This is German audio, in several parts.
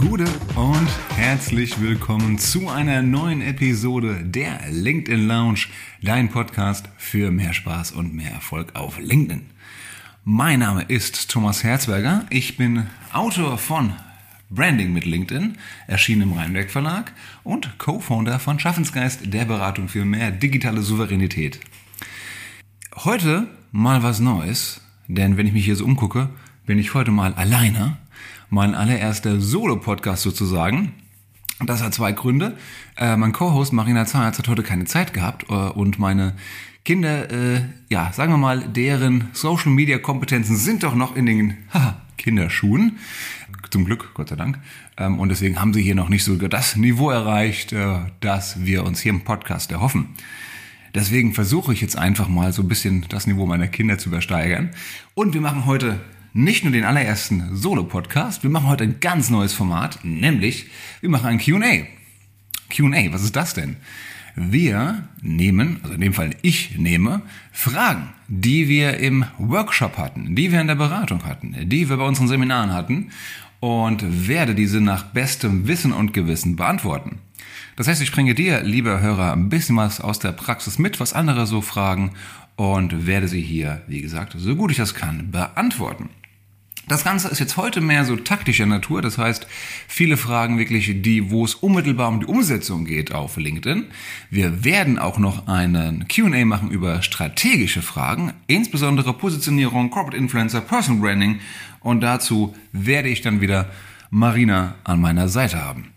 Gute und herzlich willkommen zu einer neuen Episode der LinkedIn Lounge, dein Podcast für mehr Spaß und mehr Erfolg auf LinkedIn. Mein Name ist Thomas Herzberger. Ich bin Autor von Branding mit LinkedIn, erschienen im Rheinberg Verlag und Co-Founder von Schaffensgeist, der Beratung für mehr digitale Souveränität. Heute mal was Neues, denn wenn ich mich hier so umgucke, bin ich heute mal alleine mein allererster Solo-Podcast sozusagen. Das hat zwei Gründe. Äh, mein Co-Host Marina Zahnarzt hat heute keine Zeit gehabt äh, und meine Kinder, äh, ja, sagen wir mal, deren Social-Media-Kompetenzen sind doch noch in den haha, Kinderschuhen. Zum Glück, Gott sei Dank. Ähm, und deswegen haben sie hier noch nicht so das Niveau erreicht, äh, das wir uns hier im Podcast erhoffen. Deswegen versuche ich jetzt einfach mal so ein bisschen das Niveau meiner Kinder zu übersteigern. Und wir machen heute nicht nur den allerersten Solo-Podcast, wir machen heute ein ganz neues Format, nämlich wir machen ein QA. QA, was ist das denn? Wir nehmen, also in dem Fall ich nehme, Fragen, die wir im Workshop hatten, die wir in der Beratung hatten, die wir bei unseren Seminaren hatten und werde diese nach bestem Wissen und Gewissen beantworten. Das heißt, ich bringe dir, lieber Hörer, ein bisschen was aus der Praxis mit, was andere so fragen und werde sie hier, wie gesagt, so gut ich das kann, beantworten. Das Ganze ist jetzt heute mehr so taktischer Natur, das heißt, viele Fragen wirklich, die, wo es unmittelbar um die Umsetzung geht auf LinkedIn. Wir werden auch noch einen Q&A machen über strategische Fragen, insbesondere Positionierung, Corporate Influencer, Personal Branding und dazu werde ich dann wieder Marina an meiner Seite haben.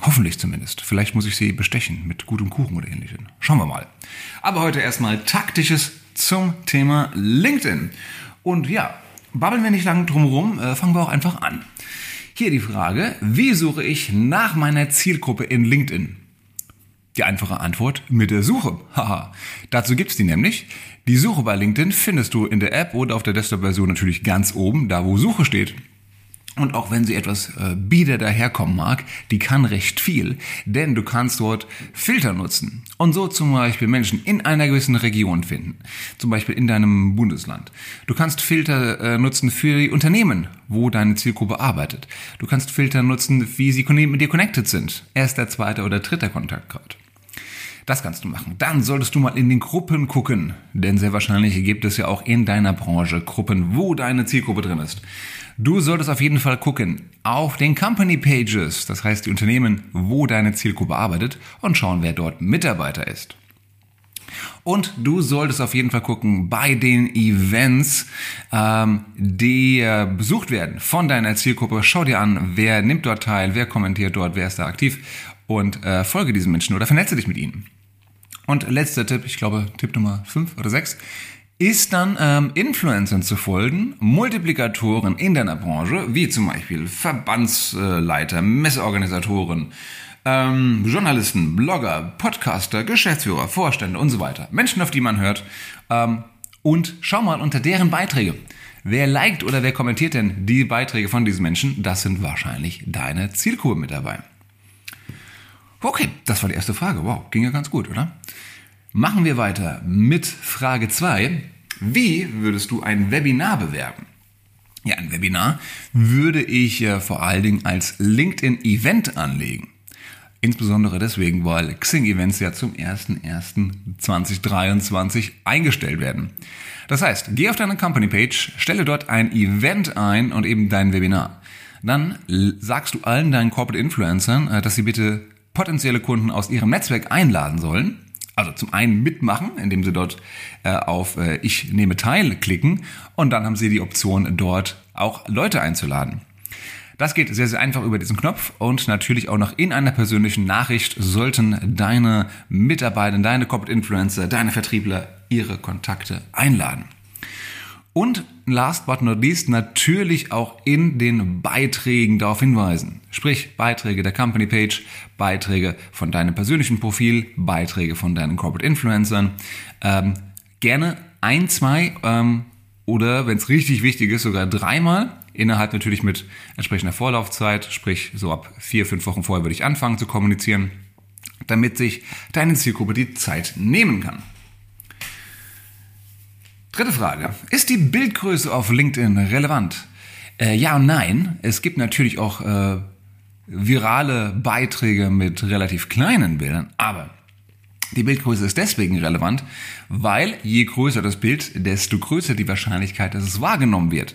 Hoffentlich zumindest. Vielleicht muss ich sie bestechen mit gutem Kuchen oder ähnlichem. Schauen wir mal. Aber heute erstmal taktisches zum Thema LinkedIn. Und ja, babbeln wir nicht lange drumherum, äh, fangen wir auch einfach an. Hier die Frage, wie suche ich nach meiner Zielgruppe in LinkedIn? Die einfache Antwort mit der Suche. Haha. Dazu gibt's die nämlich. Die Suche bei LinkedIn findest du in der App oder auf der Desktop-Version natürlich ganz oben, da wo Suche steht. Und auch wenn sie etwas äh, bieder daherkommen mag, die kann recht viel, denn du kannst dort Filter nutzen und so zum Beispiel Menschen in einer gewissen Region finden, zum Beispiel in deinem Bundesland. Du kannst Filter äh, nutzen für die Unternehmen, wo deine Zielgruppe arbeitet. Du kannst Filter nutzen, wie sie mit dir connected sind. Erster, zweiter oder dritter Kontaktgrad. Das kannst du machen. Dann solltest du mal in den Gruppen gucken, denn sehr wahrscheinlich gibt es ja auch in deiner Branche Gruppen, wo deine Zielgruppe drin ist. Du solltest auf jeden Fall gucken auf den Company Pages, das heißt die Unternehmen, wo deine Zielgruppe arbeitet und schauen, wer dort Mitarbeiter ist. Und du solltest auf jeden Fall gucken bei den Events, ähm, die äh, besucht werden von deiner Zielgruppe. Schau dir an, wer nimmt dort teil, wer kommentiert dort, wer ist da aktiv und äh, folge diesen Menschen oder vernetze dich mit ihnen. Und letzter Tipp, ich glaube Tipp Nummer 5 oder 6, ist dann ähm, Influencern zu folgen, Multiplikatoren in deiner Branche, wie zum Beispiel Verbandsleiter, Messeorganisatoren, ähm, Journalisten, Blogger, Podcaster, Geschäftsführer, Vorstände und so weiter. Menschen, auf die man hört. Ähm, und schau mal unter deren Beiträge. Wer liked oder wer kommentiert denn die Beiträge von diesen Menschen? Das sind wahrscheinlich deine Zielgruppe mit dabei. Okay, das war die erste Frage. Wow, ging ja ganz gut, oder? Machen wir weiter mit Frage 2. Wie würdest du ein Webinar bewerben? Ja, ein Webinar würde ich äh, vor allen Dingen als LinkedIn-Event anlegen. Insbesondere deswegen, weil Xing-Events ja zum 01.01.2023 eingestellt werden. Das heißt, geh auf deine Company-Page, stelle dort ein Event ein und eben dein Webinar. Dann sagst du allen deinen Corporate Influencern, äh, dass sie bitte potenzielle Kunden aus ihrem Netzwerk einladen sollen also zum einen mitmachen, indem Sie dort äh, auf äh, Ich nehme teil klicken und dann haben Sie die Option, dort auch Leute einzuladen. Das geht sehr, sehr einfach über diesen Knopf und natürlich auch noch in einer persönlichen Nachricht sollten deine Mitarbeiter, deine Corporate Influencer, deine Vertriebler ihre Kontakte einladen. Und last but not least natürlich auch in den Beiträgen darauf hinweisen. Sprich Beiträge der Company Page, Beiträge von deinem persönlichen Profil, Beiträge von deinen Corporate Influencern. Ähm, gerne ein, zwei ähm, oder wenn es richtig wichtig ist, sogar dreimal. Innerhalb natürlich mit entsprechender Vorlaufzeit, sprich so ab vier, fünf Wochen vorher würde ich anfangen zu kommunizieren, damit sich deine Zielgruppe die Zeit nehmen kann. Dritte Frage. Ist die Bildgröße auf LinkedIn relevant? Äh, ja und nein. Es gibt natürlich auch äh, virale Beiträge mit relativ kleinen Bildern, aber die Bildgröße ist deswegen relevant, weil je größer das Bild, desto größer die Wahrscheinlichkeit, dass es wahrgenommen wird.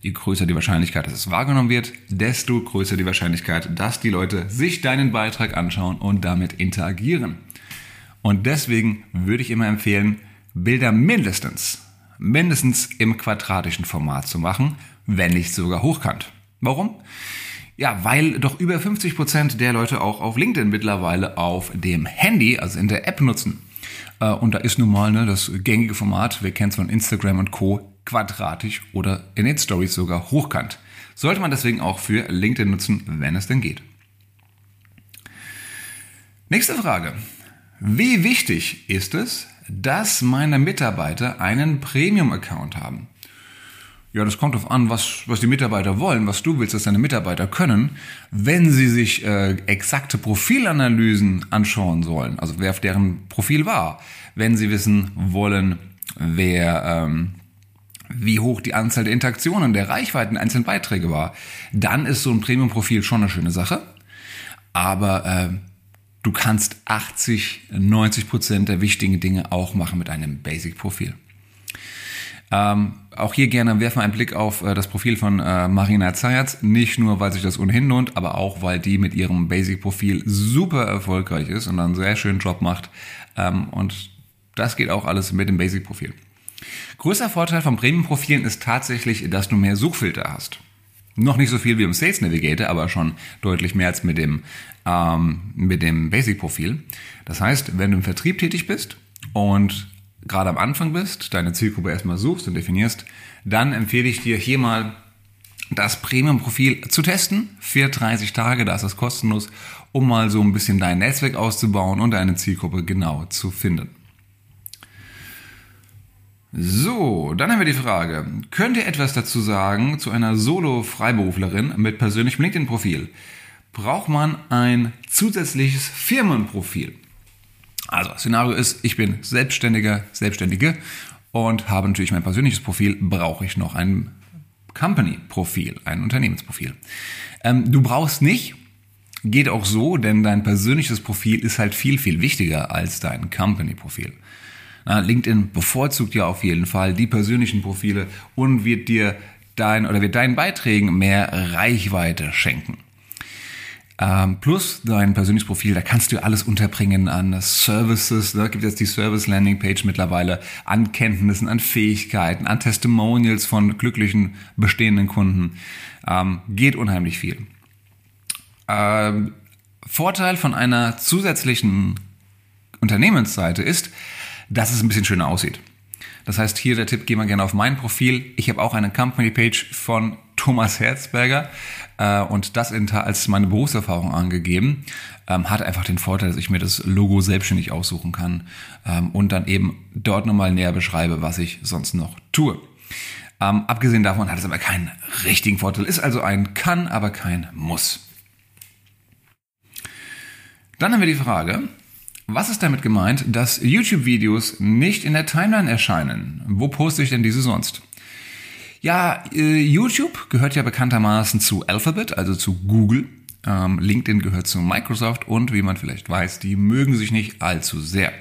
Je größer die Wahrscheinlichkeit, dass es wahrgenommen wird, desto größer die Wahrscheinlichkeit, dass die Leute sich deinen Beitrag anschauen und damit interagieren. Und deswegen würde ich immer empfehlen, Bilder mindestens, mindestens im quadratischen Format zu machen, wenn nicht sogar hochkant. Warum? Ja, weil doch über 50 Prozent der Leute auch auf LinkedIn mittlerweile auf dem Handy, also in der App nutzen. Äh, und da ist nun mal ne, das gängige Format, wir kennen es von Instagram und Co., quadratisch oder in den Stories sogar hochkant. Sollte man deswegen auch für LinkedIn nutzen, wenn es denn geht. Nächste Frage. Wie wichtig ist es, dass meine Mitarbeiter einen Premium-Account haben? Ja, das kommt darauf an, was, was die Mitarbeiter wollen, was du willst, dass deine Mitarbeiter können. Wenn sie sich äh, exakte Profilanalysen anschauen sollen, also wer auf deren Profil war, wenn sie wissen wollen, wer ähm, wie hoch die Anzahl der Interaktionen, der Reichweiten einzelnen Beiträge war, dann ist so ein Premium-Profil schon eine schöne Sache. Aber äh, du kannst 80, 90 Prozent der wichtigen Dinge auch machen mit einem Basic-Profil. Ähm, auch hier gerne werfen wir einen Blick auf äh, das Profil von äh, Marina Zayatz. Nicht nur, weil sich das ohnehin lohnt, aber auch, weil die mit ihrem Basic-Profil super erfolgreich ist und einen sehr schönen Job macht. Ähm, und das geht auch alles mit dem Basic-Profil. Größter Vorteil von Premium-Profilen ist tatsächlich, dass du mehr Suchfilter hast. Noch nicht so viel wie im Sales Navigator, aber schon deutlich mehr als mit dem, ähm, mit dem Basic-Profil. Das heißt, wenn du im Vertrieb tätig bist und gerade am Anfang bist, deine Zielgruppe erstmal suchst und definierst, dann empfehle ich dir hier mal das Premium-Profil zu testen. Für 30 Tage, da ist es kostenlos, um mal so ein bisschen dein Netzwerk auszubauen und deine Zielgruppe genau zu finden. So, dann haben wir die Frage. Könnt ihr etwas dazu sagen zu einer Solo-Freiberuflerin mit persönlichem LinkedIn-Profil? Braucht man ein zusätzliches Firmenprofil? Also, Szenario ist, ich bin Selbstständiger, Selbstständige und habe natürlich mein persönliches Profil, brauche ich noch ein Company-Profil, ein Unternehmensprofil. Ähm, du brauchst nicht, geht auch so, denn dein persönliches Profil ist halt viel, viel wichtiger als dein Company-Profil. LinkedIn bevorzugt ja auf jeden Fall die persönlichen Profile und wird dir dein oder wird deinen Beiträgen mehr Reichweite schenken. Ähm, plus dein persönliches Profil, da kannst du alles unterbringen an Services, da gibt es die Service Landing Page mittlerweile, an Kenntnissen, an Fähigkeiten, an Testimonials von glücklichen bestehenden Kunden. Ähm, geht unheimlich viel. Ähm, Vorteil von einer zusätzlichen Unternehmensseite ist, dass es ein bisschen schöner aussieht. Das heißt, hier der Tipp, geh mal gerne auf mein Profil. Ich habe auch eine Company-Page von Thomas Herzberger äh, und das als meine Berufserfahrung angegeben. Ähm, hat einfach den Vorteil, dass ich mir das Logo selbstständig aussuchen kann ähm, und dann eben dort nochmal näher beschreibe, was ich sonst noch tue. Ähm, abgesehen davon hat es aber keinen richtigen Vorteil. Ist also ein kann, aber kein muss. Dann haben wir die Frage, was ist damit gemeint, dass YouTube-Videos nicht in der Timeline erscheinen? Wo poste ich denn diese sonst? Ja, äh, YouTube gehört ja bekanntermaßen zu Alphabet, also zu Google. Ähm, LinkedIn gehört zu Microsoft und wie man vielleicht weiß, die mögen sich nicht allzu sehr.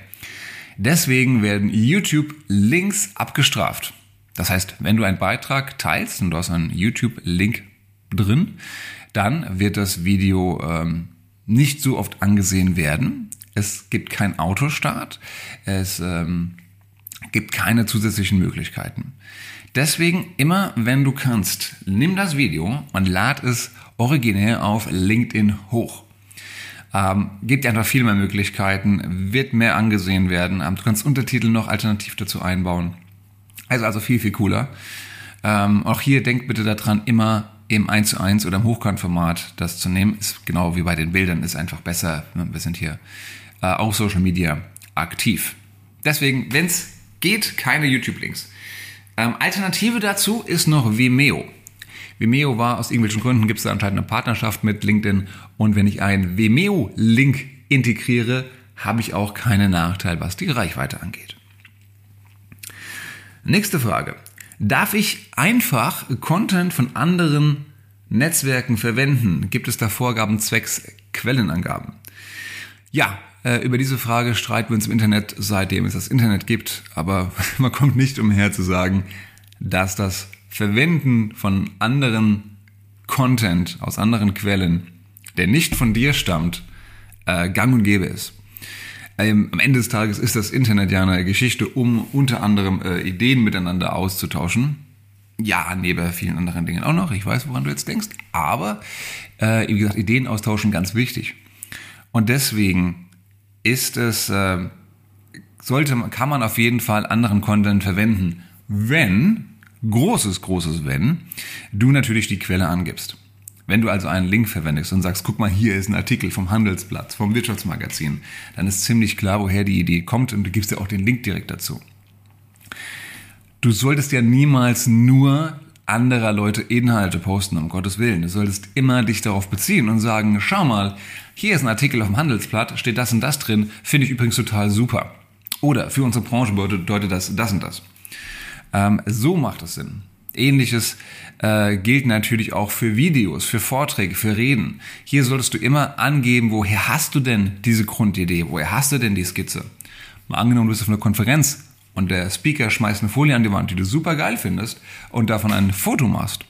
Deswegen werden YouTube-Links abgestraft. Das heißt, wenn du einen Beitrag teilst und du hast einen YouTube-Link drin, dann wird das Video ähm, nicht so oft angesehen werden, es gibt keinen Autostart, es ähm, gibt keine zusätzlichen Möglichkeiten. Deswegen immer, wenn du kannst, nimm das Video und lad es originär auf LinkedIn hoch. Ähm, gibt dir einfach viel mehr Möglichkeiten, wird mehr angesehen werden. Ähm, du kannst Untertitel noch alternativ dazu einbauen. Also also viel, viel cooler. Ähm, auch hier denk bitte daran, immer im 1 zu 1 oder im Hochkantformat das zu nehmen. Ist genau wie bei den Bildern, ist einfach besser. Wir sind hier äh, auf Social Media aktiv. Deswegen, wenn es geht, keine YouTube-Links. Ähm, Alternative dazu ist noch Vimeo. Vimeo war aus irgendwelchen Gründen, gibt es da anscheinend eine Partnerschaft mit LinkedIn und wenn ich einen Vimeo-Link integriere, habe ich auch keinen Nachteil, was die Reichweite angeht. Nächste Frage. Darf ich einfach Content von anderen Netzwerken verwenden? Gibt es da Vorgaben zwecks Quellenangaben? Ja, äh, über diese Frage streiten wir uns im Internet, seitdem es das Internet gibt, aber man kommt nicht umher zu sagen, dass das Verwenden von anderen Content aus anderen Quellen, der nicht von dir stammt, äh, gang und gäbe ist. Ähm, am Ende des Tages ist das Internet ja eine Geschichte, um unter anderem äh, Ideen miteinander auszutauschen. Ja, neben vielen anderen Dingen auch noch. Ich weiß, woran du jetzt denkst. Aber, äh, wie gesagt, Ideen austauschen ganz wichtig. Und deswegen ist es, äh, sollte, kann man auf jeden Fall anderen Content verwenden, wenn, großes, großes Wenn, du natürlich die Quelle angibst. Wenn du also einen Link verwendest und sagst, guck mal, hier ist ein Artikel vom Handelsblatt, vom Wirtschaftsmagazin, dann ist ziemlich klar, woher die Idee kommt und du gibst dir auch den Link direkt dazu. Du solltest ja niemals nur anderer Leute Inhalte posten, um Gottes Willen. Du solltest immer dich darauf beziehen und sagen, schau mal, hier ist ein Artikel auf dem Handelsblatt, steht das und das drin, finde ich übrigens total super. Oder für unsere Branche bedeutet das das und das. Ähm, so macht es Sinn. Ähnliches äh, gilt natürlich auch für Videos, für Vorträge, für Reden. Hier solltest du immer angeben, woher hast du denn diese Grundidee, woher hast du denn die Skizze. Mal angenommen, du bist auf einer Konferenz und der Speaker schmeißt eine Folie an die Wand, die du super geil findest und davon ein Foto machst,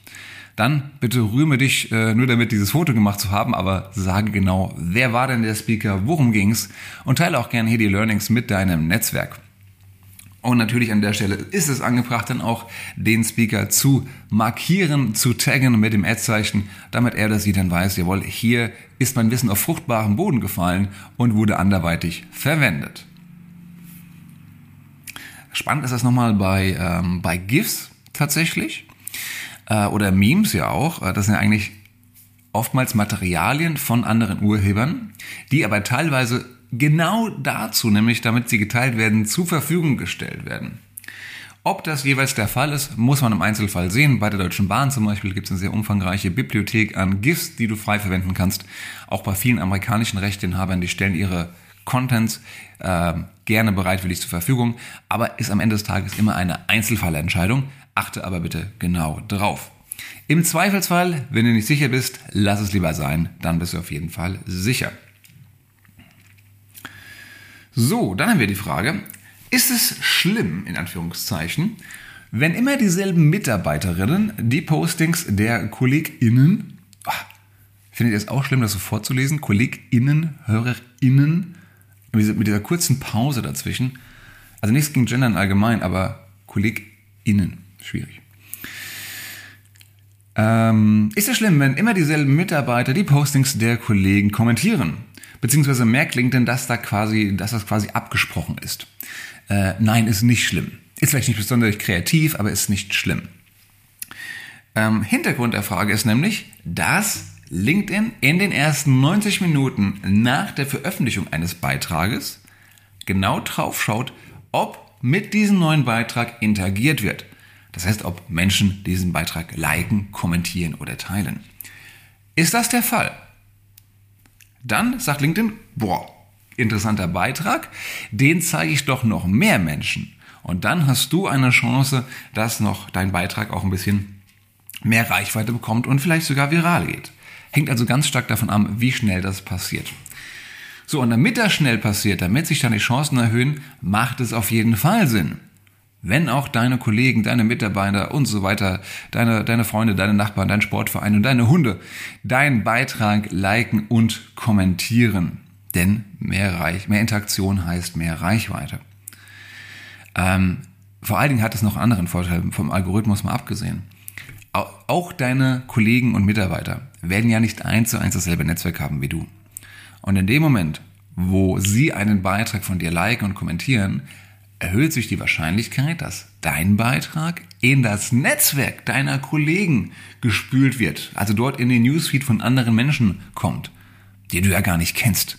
dann bitte rühme dich äh, nur damit, dieses Foto gemacht zu haben, aber sage genau, wer war denn der Speaker, worum ging's und teile auch gerne hier die Learnings mit deinem Netzwerk. Und natürlich an der Stelle ist es angebracht, dann auch den Speaker zu markieren, zu taggen mit dem Ad-Zeichen, damit er das sieht, dann weiß, jawohl, hier ist mein Wissen auf fruchtbaren Boden gefallen und wurde anderweitig verwendet. Spannend ist das nochmal bei, ähm, bei GIFs tatsächlich äh, oder Memes ja auch. Äh, das sind ja eigentlich oftmals Materialien von anderen Urhebern, die aber teilweise genau dazu, nämlich damit sie geteilt werden, zur Verfügung gestellt werden. Ob das jeweils der Fall ist, muss man im Einzelfall sehen. Bei der Deutschen Bahn zum Beispiel gibt es eine sehr umfangreiche Bibliothek an GIFs, die du frei verwenden kannst. Auch bei vielen amerikanischen Rechteinhabern, die stellen ihre Contents äh, gerne bereitwillig zur Verfügung, aber ist am Ende des Tages immer eine Einzelfallentscheidung. Achte aber bitte genau drauf. Im Zweifelsfall, wenn du nicht sicher bist, lass es lieber sein, dann bist du auf jeden Fall sicher. So, dann haben wir die Frage, ist es schlimm, in Anführungszeichen, wenn immer dieselben Mitarbeiterinnen die Postings der KollegInnen, ach, findet ihr es auch schlimm, das so vorzulesen? KollegInnen, HörerInnen, mit dieser kurzen Pause dazwischen. Also nichts gegen Gendern allgemein, aber KollegInnen, schwierig. Ähm, ist es schlimm, wenn immer dieselben Mitarbeiter die Postings der Kollegen kommentieren? Beziehungsweise merkt LinkedIn, dass da quasi, dass das quasi abgesprochen ist. Äh, nein, ist nicht schlimm. Ist vielleicht nicht besonders kreativ, aber ist nicht schlimm. Ähm, Hintergrund der Frage ist nämlich, dass LinkedIn in den ersten 90 Minuten nach der Veröffentlichung eines Beitrages genau drauf schaut, ob mit diesem neuen Beitrag interagiert wird. Das heißt, ob Menschen diesen Beitrag liken, kommentieren oder teilen. Ist das der Fall? Dann sagt LinkedIn, boah, interessanter Beitrag, den zeige ich doch noch mehr Menschen. Und dann hast du eine Chance, dass noch dein Beitrag auch ein bisschen mehr Reichweite bekommt und vielleicht sogar viral geht. Hängt also ganz stark davon ab, wie schnell das passiert. So, und damit das schnell passiert, damit sich dann die Chancen erhöhen, macht es auf jeden Fall Sinn, wenn auch deine Kollegen, deine Mitarbeiter und so weiter, deine, deine Freunde, deine Nachbarn, dein Sportverein und deine Hunde deinen Beitrag liken und kommentieren. Denn mehr, Reich, mehr Interaktion heißt mehr Reichweite. Ähm, vor allen Dingen hat es noch anderen Vorteil vom Algorithmus mal abgesehen. Auch deine Kollegen und Mitarbeiter werden ja nicht eins zu eins dasselbe Netzwerk haben wie du. Und in dem Moment, wo sie einen Beitrag von dir liken und kommentieren, erhöht sich die Wahrscheinlichkeit, dass dein Beitrag in das Netzwerk deiner Kollegen gespült wird, also dort in den Newsfeed von anderen Menschen kommt, die du ja gar nicht kennst,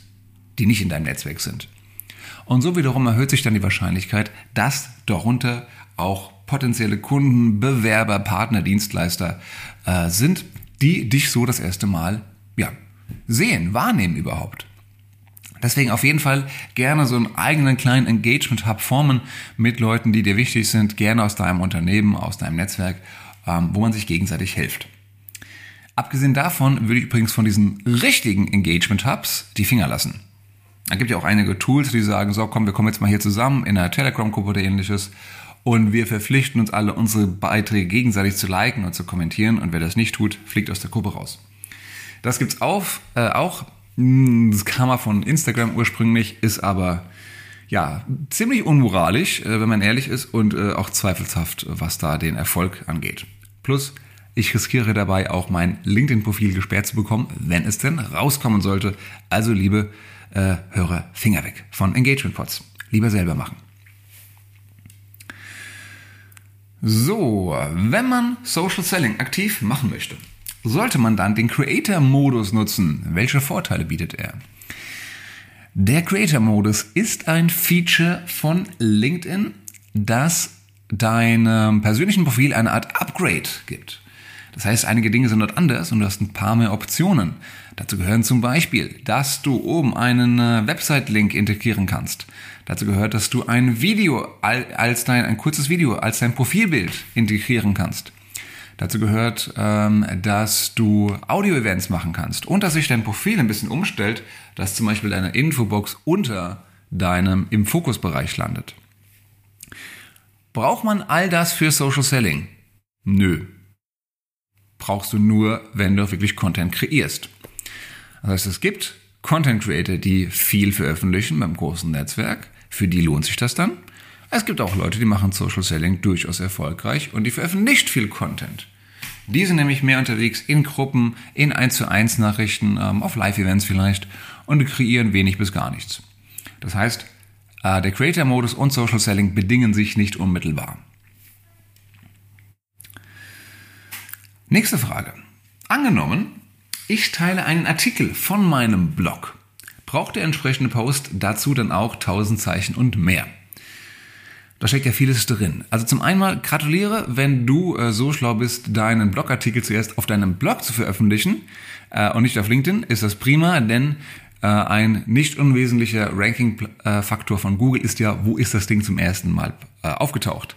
die nicht in deinem Netzwerk sind. Und so wiederum erhöht sich dann die Wahrscheinlichkeit, dass darunter auch potenzielle Kunden, Bewerber, Partner, Dienstleister äh, sind, die dich so das erste Mal ja, sehen, wahrnehmen überhaupt. Deswegen auf jeden Fall gerne so einen eigenen kleinen Engagement-Hub formen mit Leuten, die dir wichtig sind, gerne aus deinem Unternehmen, aus deinem Netzwerk, ähm, wo man sich gegenseitig hilft. Abgesehen davon würde ich übrigens von diesen richtigen Engagement Hubs die Finger lassen. Da gibt ja auch einige Tools, die sagen, so komm, wir kommen jetzt mal hier zusammen in einer Telegram-Gruppe oder ähnliches und wir verpflichten uns alle, unsere Beiträge gegenseitig zu liken und zu kommentieren und wer das nicht tut, fliegt aus der Gruppe raus. Das gibt's auf, äh, auch. Hm, das kam mal von Instagram ursprünglich, ist aber ja ziemlich unmoralisch, äh, wenn man ehrlich ist und äh, auch zweifelshaft, was da den Erfolg angeht. Plus, ich riskiere dabei auch mein LinkedIn-Profil gesperrt zu bekommen, wenn es denn rauskommen sollte. Also liebe äh, Hörer, Finger weg von Engagement Pods. Lieber selber machen. So, wenn man Social Selling aktiv machen möchte, sollte man dann den Creator-Modus nutzen. Welche Vorteile bietet er? Der Creator-Modus ist ein Feature von LinkedIn, das deinem persönlichen Profil eine Art Upgrade gibt. Das heißt, einige Dinge sind dort anders und du hast ein paar mehr Optionen. Dazu gehören zum Beispiel, dass du oben einen äh, Website-Link integrieren kannst. Dazu gehört, dass du ein Video als dein, ein kurzes Video als dein Profilbild integrieren kannst. Dazu gehört, ähm, dass du Audio-Events machen kannst und dass sich dein Profil ein bisschen umstellt, dass zum Beispiel deine Infobox unter deinem im Fokusbereich landet. Braucht man all das für Social Selling? Nö, brauchst du nur, wenn du wirklich Content kreierst. Das heißt, es gibt Content Creator, die viel veröffentlichen beim großen Netzwerk. Für die lohnt sich das dann. Es gibt auch Leute, die machen Social Selling durchaus erfolgreich und die veröffentlichen nicht viel Content. Die sind nämlich mehr unterwegs in Gruppen, in 1 zu 1 Nachrichten, ähm, auf Live-Events vielleicht und kreieren wenig bis gar nichts. Das heißt, äh, der Creator-Modus und Social Selling bedingen sich nicht unmittelbar. Nächste Frage. Angenommen, ich teile einen Artikel von meinem Blog. Braucht der entsprechende Post dazu dann auch 1000 Zeichen und mehr? Da steckt ja vieles drin. Also zum einen gratuliere, wenn du äh, so schlau bist, deinen Blogartikel zuerst auf deinem Blog zu veröffentlichen äh, und nicht auf LinkedIn, ist das prima, denn äh, ein nicht unwesentlicher Ranking-Faktor von Google ist ja, wo ist das Ding zum ersten Mal äh, aufgetaucht.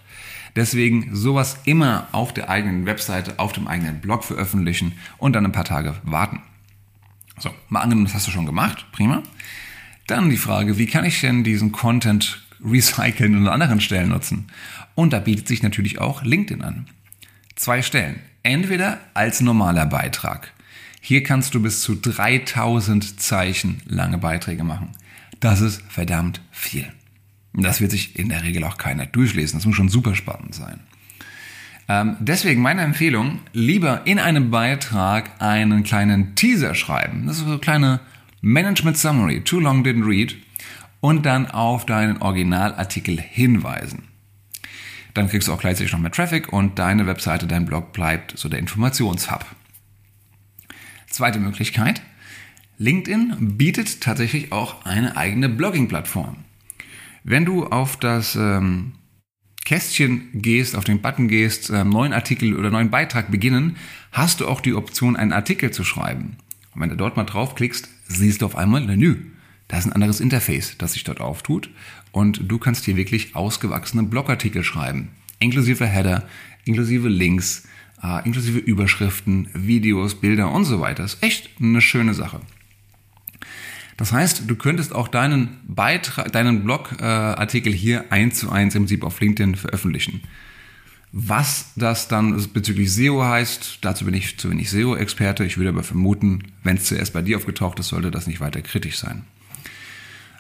Deswegen sowas immer auf der eigenen Webseite, auf dem eigenen Blog veröffentlichen und dann ein paar Tage warten. So, mal angenommen, das hast du schon gemacht, prima. Dann die Frage, wie kann ich denn diesen Content recyceln und an anderen Stellen nutzen? Und da bietet sich natürlich auch LinkedIn an. Zwei Stellen. Entweder als normaler Beitrag. Hier kannst du bis zu 3000 Zeichen lange Beiträge machen. Das ist verdammt viel. Das wird sich in der Regel auch keiner durchlesen. Das muss schon super spannend sein. Ähm, deswegen meine Empfehlung, lieber in einem Beitrag einen kleinen Teaser schreiben. Das ist so eine kleine Management Summary, too long didn't read, und dann auf deinen Originalartikel hinweisen. Dann kriegst du auch gleichzeitig noch mehr Traffic und deine Webseite, dein Blog bleibt so der Informationshub. Zweite Möglichkeit, LinkedIn bietet tatsächlich auch eine eigene Blogging-Plattform. Wenn du auf das ähm, Kästchen gehst, auf den Button gehst, ähm, neuen Artikel oder neuen Beitrag beginnen, hast du auch die Option, einen Artikel zu schreiben. Und wenn du dort mal draufklickst, siehst du auf einmal, Menü. Da ist ein anderes Interface, das sich dort auftut. Und du kannst hier wirklich ausgewachsene Blogartikel schreiben. Inklusive Header, inklusive Links, äh, inklusive Überschriften, Videos, Bilder und so weiter. Ist echt eine schöne Sache. Das heißt, du könntest auch deinen Beitrag, deinen Blogartikel hier eins zu eins im Prinzip auf LinkedIn veröffentlichen. Was das dann bezüglich SEO heißt, dazu bin ich zu wenig SEO-Experte. Ich würde aber vermuten, wenn es zuerst bei dir aufgetaucht ist, sollte das nicht weiter kritisch sein.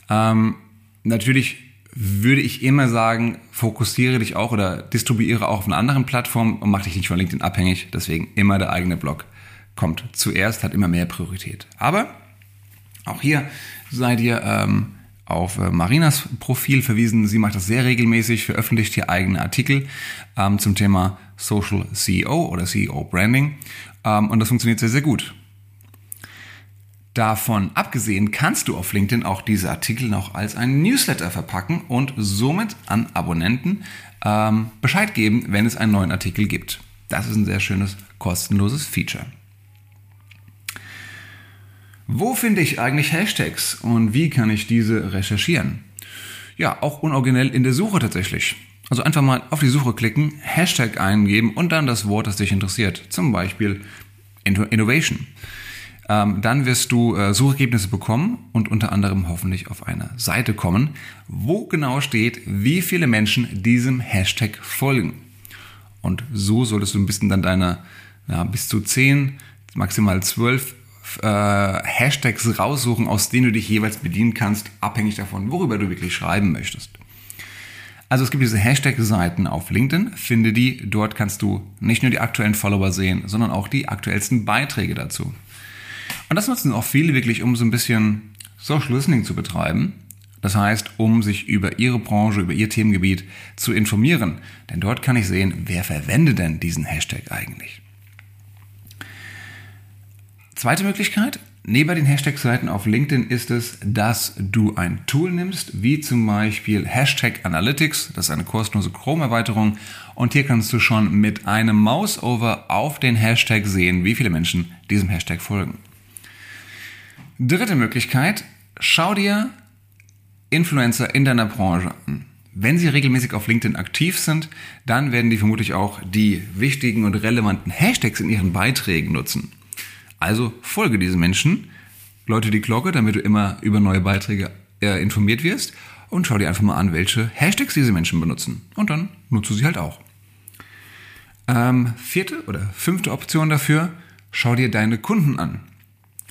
Ähm, natürlich würde ich immer sagen, fokussiere dich auch oder distribuiere auch auf einer anderen Plattform und mach dich nicht von LinkedIn abhängig. Deswegen immer der eigene Blog kommt zuerst, hat immer mehr Priorität. Aber auch hier seid ihr ähm, auf äh, Marinas Profil verwiesen. Sie macht das sehr regelmäßig, veröffentlicht hier eigene Artikel ähm, zum Thema Social CEO oder CEO Branding. Ähm, und das funktioniert sehr, sehr gut. Davon abgesehen kannst du auf LinkedIn auch diese Artikel noch als einen Newsletter verpacken und somit an Abonnenten ähm, Bescheid geben, wenn es einen neuen Artikel gibt. Das ist ein sehr schönes kostenloses Feature. Wo finde ich eigentlich Hashtags und wie kann ich diese recherchieren? Ja, auch unoriginell in der Suche tatsächlich. Also einfach mal auf die Suche klicken, Hashtag eingeben und dann das Wort, das dich interessiert. Zum Beispiel Innovation. Ähm, dann wirst du äh, Suchergebnisse bekommen und unter anderem hoffentlich auf eine Seite kommen, wo genau steht, wie viele Menschen diesem Hashtag folgen. Und so solltest du ein bisschen dann deine ja, bis zu 10, maximal 12 äh, Hashtags raussuchen, aus denen du dich jeweils bedienen kannst, abhängig davon, worüber du wirklich schreiben möchtest. Also es gibt diese Hashtag-Seiten auf LinkedIn, finde die, dort kannst du nicht nur die aktuellen Follower sehen, sondern auch die aktuellsten Beiträge dazu. Und das nutzen auch viele wirklich, um so ein bisschen Social Listening zu betreiben. Das heißt, um sich über ihre Branche, über ihr Themengebiet zu informieren. Denn dort kann ich sehen, wer verwendet denn diesen Hashtag eigentlich. Zweite Möglichkeit, neben den Hashtag-Seiten auf LinkedIn ist es, dass du ein Tool nimmst, wie zum Beispiel Hashtag Analytics. Das ist eine kostenlose Chrome-Erweiterung. Und hier kannst du schon mit einem Mouse-Over auf den Hashtag sehen, wie viele Menschen diesem Hashtag folgen. Dritte Möglichkeit, schau dir Influencer in deiner Branche an. Wenn sie regelmäßig auf LinkedIn aktiv sind, dann werden die vermutlich auch die wichtigen und relevanten Hashtags in ihren Beiträgen nutzen. Also folge diesen Menschen, läute die Glocke, damit du immer über neue Beiträge äh, informiert wirst und schau dir einfach mal an, welche Hashtags diese Menschen benutzen. Und dann nutze sie halt auch. Ähm, vierte oder fünfte Option dafür, schau dir deine Kunden an.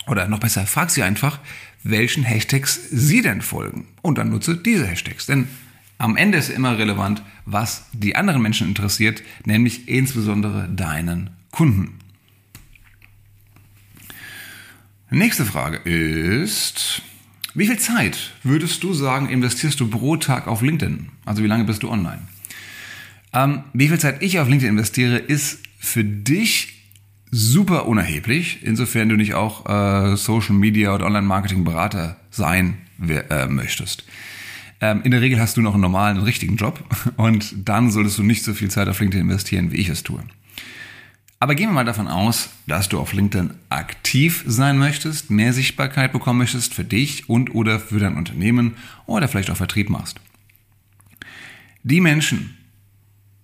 Oder noch besser, frag sie einfach, welchen Hashtags sie denn folgen. Und dann nutze diese Hashtags. Denn am Ende ist immer relevant, was die anderen Menschen interessiert, nämlich insbesondere deinen Kunden. Nächste Frage ist, wie viel Zeit würdest du sagen, investierst du pro Tag auf LinkedIn? Also wie lange bist du online? Ähm, wie viel Zeit ich auf LinkedIn investiere, ist für dich super unerheblich, insofern du nicht auch äh, Social Media oder Online-Marketing-Berater sein äh, möchtest. Ähm, in der Regel hast du noch einen normalen, richtigen Job und dann solltest du nicht so viel Zeit auf LinkedIn investieren, wie ich es tue. Aber gehen wir mal davon aus, dass du auf LinkedIn aktiv sein möchtest, mehr Sichtbarkeit bekommen möchtest für dich und oder für dein Unternehmen oder vielleicht auch Vertrieb machst. Die Menschen,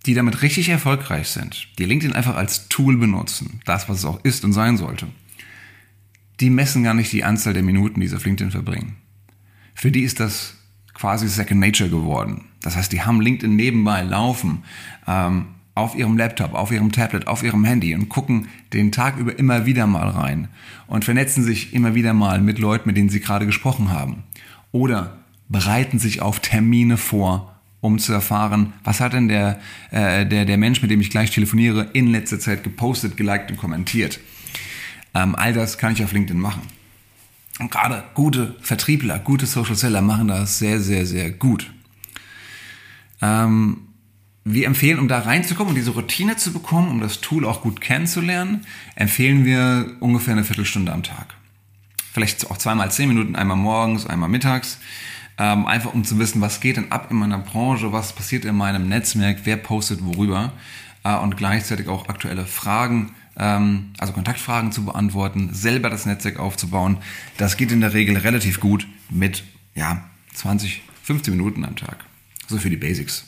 die damit richtig erfolgreich sind, die LinkedIn einfach als Tool benutzen, das, was es auch ist und sein sollte, die messen gar nicht die Anzahl der Minuten, die sie auf LinkedIn verbringen. Für die ist das quasi Second Nature geworden. Das heißt, die haben LinkedIn nebenbei laufen, ähm, auf ihrem Laptop, auf ihrem Tablet, auf ihrem Handy und gucken den Tag über immer wieder mal rein und vernetzen sich immer wieder mal mit Leuten, mit denen sie gerade gesprochen haben. Oder bereiten sich auf Termine vor um zu erfahren, was hat denn der, äh, der, der Mensch, mit dem ich gleich telefoniere, in letzter Zeit gepostet, geliked und kommentiert. Ähm, all das kann ich auf LinkedIn machen. Und gerade gute Vertriebler, gute Social Seller machen das sehr, sehr, sehr gut. Ähm, wir empfehlen, um da reinzukommen und diese Routine zu bekommen, um das Tool auch gut kennenzulernen, empfehlen wir ungefähr eine Viertelstunde am Tag. Vielleicht auch zweimal zehn Minuten, einmal morgens, einmal mittags ähm, einfach um zu wissen, was geht denn ab in meiner Branche, was passiert in meinem Netzwerk, wer postet worüber äh, und gleichzeitig auch aktuelle Fragen, ähm, also Kontaktfragen zu beantworten, selber das Netzwerk aufzubauen. Das geht in der Regel relativ gut mit ja, 20, 15 Minuten am Tag. So für die Basics.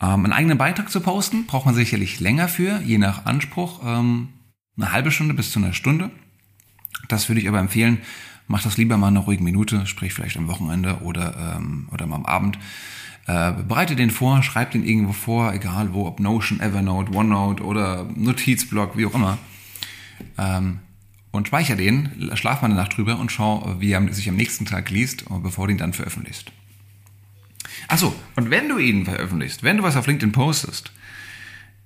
Ähm, einen eigenen Beitrag zu posten, braucht man sicherlich länger für, je nach Anspruch. Ähm, eine halbe Stunde bis zu einer Stunde. Das würde ich aber empfehlen, mach das lieber mal eine ruhige Minute, sprich vielleicht am Wochenende oder, ähm, oder mal am Abend. Äh, bereite den vor, schreib den irgendwo vor, egal wo, ob Notion, Evernote, OneNote oder Notizblock, wie auch immer. Ähm, und speicher den, schlaf mal eine Nacht drüber und schau, wie er sich am nächsten Tag liest, bevor du ihn dann veröffentlichst. Achso, und wenn du ihn veröffentlichst, wenn du was auf LinkedIn postest,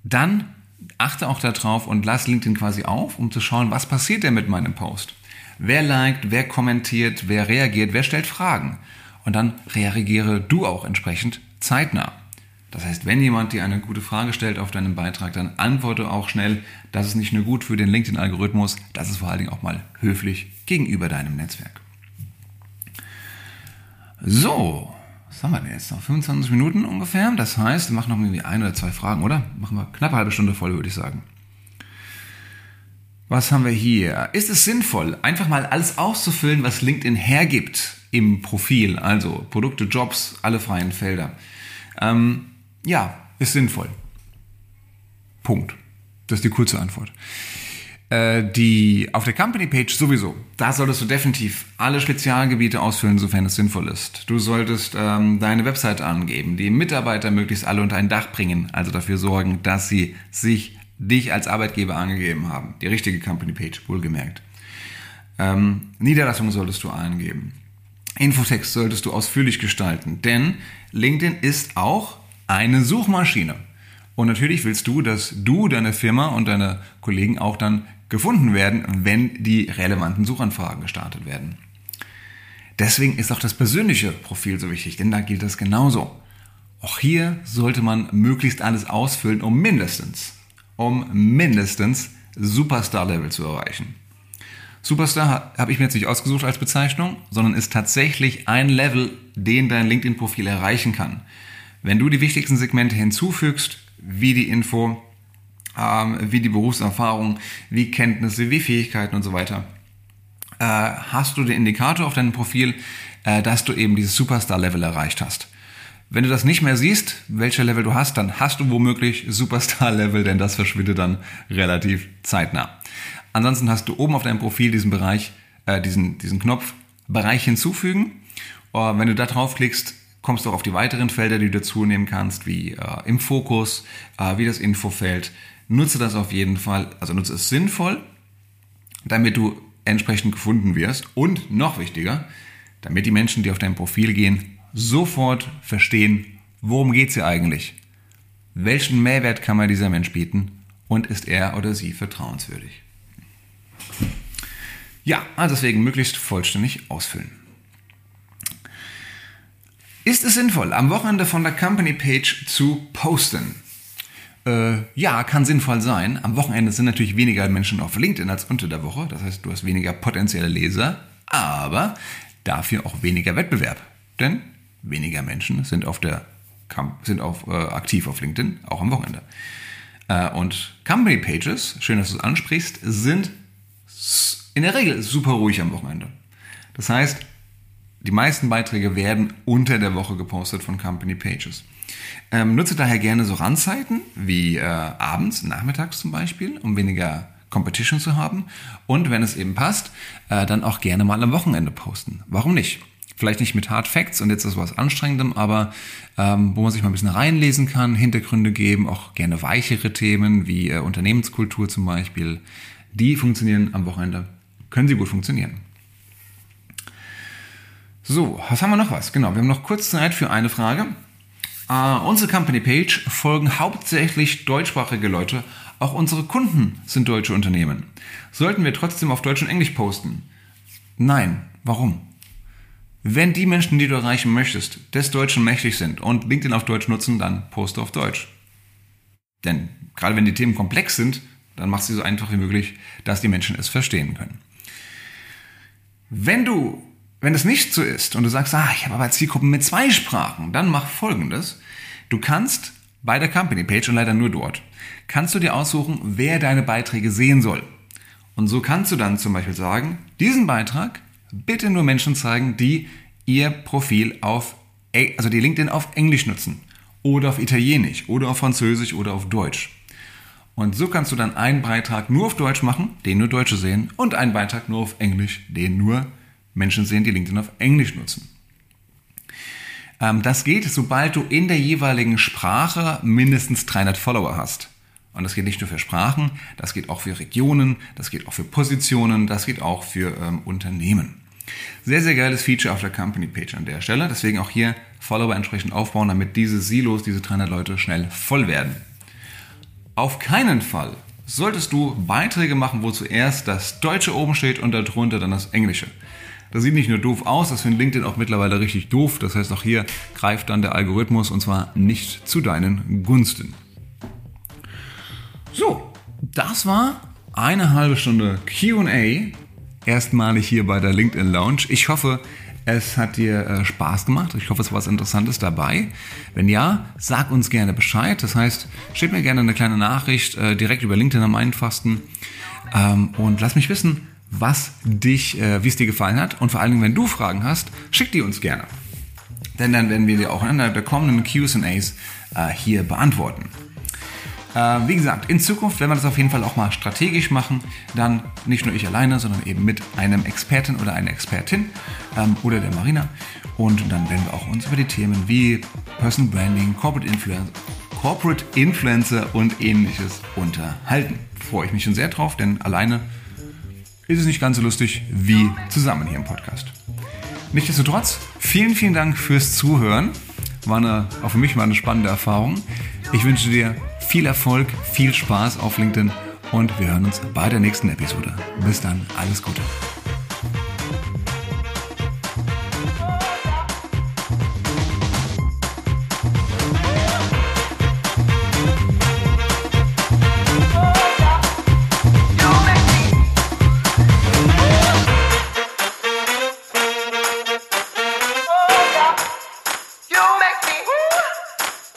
dann achte auch darauf und lass LinkedIn quasi auf, um zu schauen, was passiert denn mit meinem Post. Wer liked, wer kommentiert, wer reagiert, wer stellt Fragen. Und dann reagiere du auch entsprechend zeitnah. Das heißt, wenn jemand dir eine gute Frage stellt auf deinem Beitrag, dann antworte auch schnell. Das ist nicht nur gut für den LinkedIn-Algorithmus, das ist vor allen Dingen auch mal höflich gegenüber deinem Netzwerk. So, was haben wir denn jetzt noch? 25 Minuten ungefähr. Das heißt, wir machen noch irgendwie ein oder zwei Fragen, oder? Machen wir knapp eine halbe Stunde voll, würde ich sagen. Was haben wir hier? Ist es sinnvoll, einfach mal alles auszufüllen, was LinkedIn hergibt im Profil? Also Produkte, Jobs, alle freien Felder. Ähm, ja, ist sinnvoll. Punkt. Das ist die kurze Antwort. Äh, die auf der Company Page sowieso. Da solltest du definitiv alle Spezialgebiete ausfüllen, sofern es sinnvoll ist. Du solltest ähm, deine Webseite angeben, die Mitarbeiter möglichst alle unter ein Dach bringen, also dafür sorgen, dass sie sich dich als Arbeitgeber angegeben haben. Die richtige Company Page, wohlgemerkt. Ähm, Niederlassung solltest du eingeben. Infotext solltest du ausführlich gestalten, denn LinkedIn ist auch eine Suchmaschine. Und natürlich willst du, dass du, deine Firma und deine Kollegen auch dann gefunden werden, wenn die relevanten Suchanfragen gestartet werden. Deswegen ist auch das persönliche Profil so wichtig, denn da gilt das genauso. Auch hier sollte man möglichst alles ausfüllen, um mindestens, um mindestens Superstar-Level zu erreichen. Superstar habe ich mir jetzt nicht ausgesucht als Bezeichnung, sondern ist tatsächlich ein Level, den dein LinkedIn-Profil erreichen kann. Wenn du die wichtigsten Segmente hinzufügst, wie die Info, ähm, wie die Berufserfahrung, wie Kenntnisse, wie Fähigkeiten und so weiter. Äh, hast du den Indikator auf deinem Profil, äh, dass du eben dieses Superstar-Level erreicht hast. Wenn du das nicht mehr siehst, welcher Level du hast, dann hast du womöglich Superstar-Level, denn das verschwindet dann relativ zeitnah. Ansonsten hast du oben auf deinem Profil diesen Bereich, äh, diesen, diesen Knopf Bereich hinzufügen. Uh, wenn du da draufklickst, kommst du auch auf die weiteren Felder, die du dazu nehmen kannst, wie äh, im Fokus, äh, wie das Infofeld, nutze das auf jeden Fall, also nutze es sinnvoll, damit du entsprechend gefunden wirst und noch wichtiger, damit die Menschen, die auf dein Profil gehen, sofort verstehen, worum geht es hier eigentlich? Welchen Mehrwert kann man dieser Mensch bieten und ist er oder sie vertrauenswürdig? Ja, also deswegen möglichst vollständig ausfüllen. Ist es sinnvoll, am Wochenende von der Company Page zu posten? Äh, ja, kann sinnvoll sein. Am Wochenende sind natürlich weniger Menschen auf LinkedIn als unter der Woche. Das heißt, du hast weniger potenzielle Leser, aber dafür auch weniger Wettbewerb. Denn weniger Menschen sind auf der sind auf, äh, aktiv auf LinkedIn, auch am Wochenende. Äh, und Company Pages, schön, dass du es ansprichst, sind in der Regel super ruhig am Wochenende. Das heißt, die meisten Beiträge werden unter der Woche gepostet von Company Pages. Ähm, nutze daher gerne so Randzeiten wie äh, abends, nachmittags zum Beispiel, um weniger Competition zu haben. Und wenn es eben passt, äh, dann auch gerne mal am Wochenende posten. Warum nicht? Vielleicht nicht mit Hard Facts und jetzt ist was Anstrengendem, aber ähm, wo man sich mal ein bisschen reinlesen kann, Hintergründe geben, auch gerne weichere Themen wie äh, Unternehmenskultur zum Beispiel. Die funktionieren am Wochenende, können sie gut funktionieren. So, was haben wir noch was? Genau, wir haben noch kurz Zeit für eine Frage. Uh, unsere Company Page folgen hauptsächlich deutschsprachige Leute. Auch unsere Kunden sind deutsche Unternehmen. Sollten wir trotzdem auf Deutsch und Englisch posten? Nein. Warum? Wenn die Menschen, die du erreichen möchtest, des Deutschen mächtig sind und LinkedIn auf Deutsch nutzen, dann poste auf Deutsch. Denn gerade wenn die Themen komplex sind, dann mach sie so einfach wie möglich, dass die Menschen es verstehen können. Wenn du wenn es nicht so ist und du sagst, ah, ich habe aber Zielgruppen mit zwei Sprachen, dann mach folgendes. Du kannst bei der Company Page und leider nur dort, kannst du dir aussuchen, wer deine Beiträge sehen soll. Und so kannst du dann zum Beispiel sagen, diesen Beitrag bitte nur Menschen zeigen, die ihr Profil auf, also die LinkedIn auf Englisch nutzen oder auf Italienisch oder auf Französisch oder auf Deutsch. Und so kannst du dann einen Beitrag nur auf Deutsch machen, den nur Deutsche sehen, und einen Beitrag nur auf Englisch, den nur Menschen sehen, die LinkedIn auf Englisch nutzen. Ähm, das geht, sobald du in der jeweiligen Sprache mindestens 300 Follower hast. Und das geht nicht nur für Sprachen, das geht auch für Regionen, das geht auch für Positionen, das geht auch für ähm, Unternehmen. Sehr, sehr geiles Feature auf der Company Page an der Stelle. Deswegen auch hier Follower entsprechend aufbauen, damit diese Silos, diese 300 Leute schnell voll werden. Auf keinen Fall solltest du Beiträge machen, wo zuerst das Deutsche oben steht und darunter dann das Englische. Das sieht nicht nur doof aus, das findet LinkedIn auch mittlerweile richtig doof. Das heißt, auch hier greift dann der Algorithmus und zwar nicht zu deinen Gunsten. So, das war eine halbe Stunde QA. Erstmalig hier bei der LinkedIn Lounge. Ich hoffe, es hat dir äh, Spaß gemacht. Ich hoffe, es war was Interessantes dabei. Wenn ja, sag uns gerne Bescheid. Das heißt, schick mir gerne eine kleine Nachricht äh, direkt über LinkedIn am einfachsten ähm, und lass mich wissen, was dich, äh, wie es dir gefallen hat. Und vor allen Dingen, wenn du Fragen hast, schick die uns gerne. Denn dann werden wir dir auch in einer der kommenden QAs äh, hier beantworten. Äh, wie gesagt, in Zukunft werden wir das auf jeden Fall auch mal strategisch machen. Dann nicht nur ich alleine, sondern eben mit einem Experten oder einer Expertin ähm, oder der Marina. Und dann werden wir auch uns über die Themen wie Personal Branding, Corporate Influence, Corporate Influencer und ähnliches unterhalten. Freue ich mich schon sehr drauf, denn alleine ist es nicht ganz so lustig wie zusammen hier im Podcast. Nichtsdestotrotz, vielen, vielen Dank fürs Zuhören. War eine, auch für mich mal eine spannende Erfahrung. Ich wünsche dir viel Erfolg, viel Spaß auf LinkedIn und wir hören uns bei der nächsten Episode. Bis dann, alles Gute.